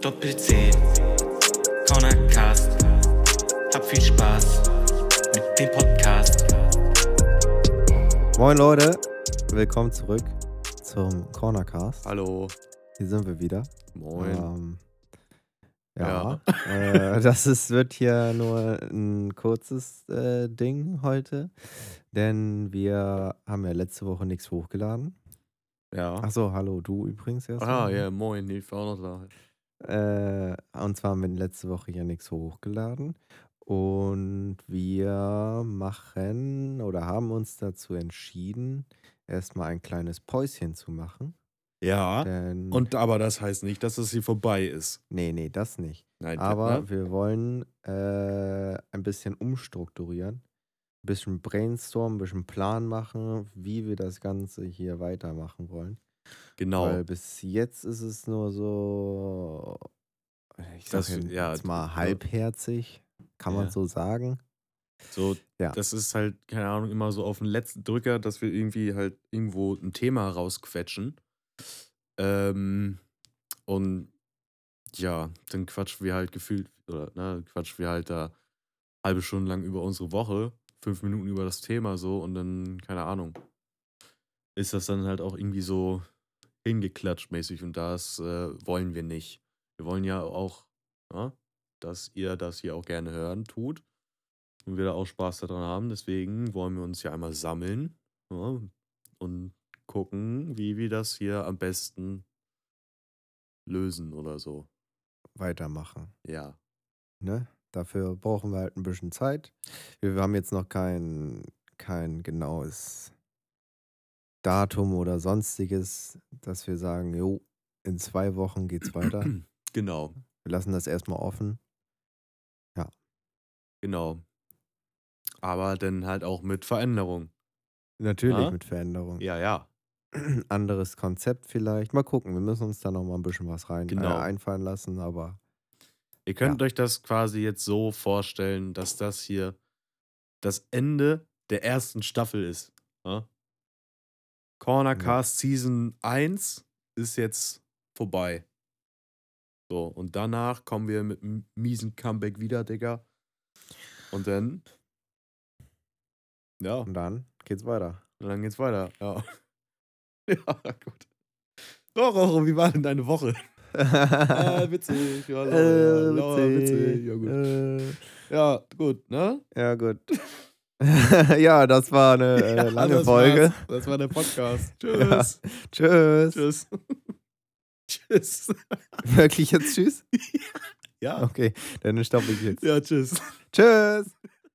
Doppel-C, Cornercast. Hab viel Spaß mit dem Podcast. Moin Leute, willkommen zurück zum Cornercast. Hallo. Hier sind wir wieder. Moin. Ähm, ja, Äh, das ist, wird hier nur ein kurzes äh, Ding heute, denn wir haben ja letzte Woche nichts hochgeladen. ja. Achso, hallo, du übrigens erst. Ah, ja, moin. Ich war auch noch da. Äh, und zwar haben wir letzte Woche ja nichts hochgeladen. Und wir machen oder haben uns dazu entschieden, erstmal ein kleines Päuschen zu machen. Ja. Denn, Und aber das heißt nicht, dass es hier vorbei ist. nee, nee, das nicht. Nein, Aber ne? wir wollen äh, ein bisschen umstrukturieren, ein bisschen brainstormen, ein bisschen Plan machen, wie wir das Ganze hier weitermachen wollen. Genau. Weil bis jetzt ist es nur so, ich sag Das- jetzt ja, mal ja. halbherzig, kann man Ja. so sagen. So, Ja. das ist halt, keine Ahnung, immer so auf den letzten Drücker, dass wir irgendwie halt irgendwo ein Thema rausquetschen. Ähm, und ja, dann quatschen wir halt gefühlt, oder ne, quatschen wir halt da halbe Stunde lang über unsere Woche, fünf Minuten über das Thema so und dann, keine Ahnung, ist das dann halt auch irgendwie so hingeklatscht mäßig und das äh, wollen wir nicht. Wir wollen ja auch, ja, dass ihr das hier auch gerne hören tut und wir da auch Spaß daran haben. Deswegen wollen wir uns ja einmal sammeln ja, und gucken, wie wir das hier am besten lösen oder so. Weitermachen. Ja. Ne? Dafür brauchen wir halt ein bisschen Zeit. Wir, wir haben jetzt noch kein, kein genaues Datum oder sonstiges, dass wir sagen, jo, in zwei Wochen geht's weiter. Genau, Wir lassen das erstmal offen. genau. Aber dann halt auch mit Veränderung. Natürlich Ja? mit Veränderung. Ja, ja. Anderes Konzept vielleicht. Mal gucken, wir müssen uns da noch mal ein bisschen was rein Genau. äh, einfallen lassen, aber Ihr könnt euch das quasi jetzt so vorstellen, dass das hier das Ende der ersten Staffel ist. Ja? Cornercast Season 1 ist jetzt vorbei. So, und danach kommen wir mit einem miesen Comeback wieder, Digga. Und dann. Ja, und dann geht's weiter. und dann geht's weiter. Ja. Ja, gut. So, Roro, wie war denn deine Woche? Ah, witzig. Ja, lau, Äh, witzig. Ja, gut. Äh, Ja, gut, ne? ja, gut. ja, das war eine äh, Ja, lange das Folge. war's. Das war der Podcast. Tschüss. Tschüss. Tschüss. Tschüss. Wirklich jetzt tschüss? Ja. Okay, dann stoppe ich jetzt. Ja, tschüss. Tschüss.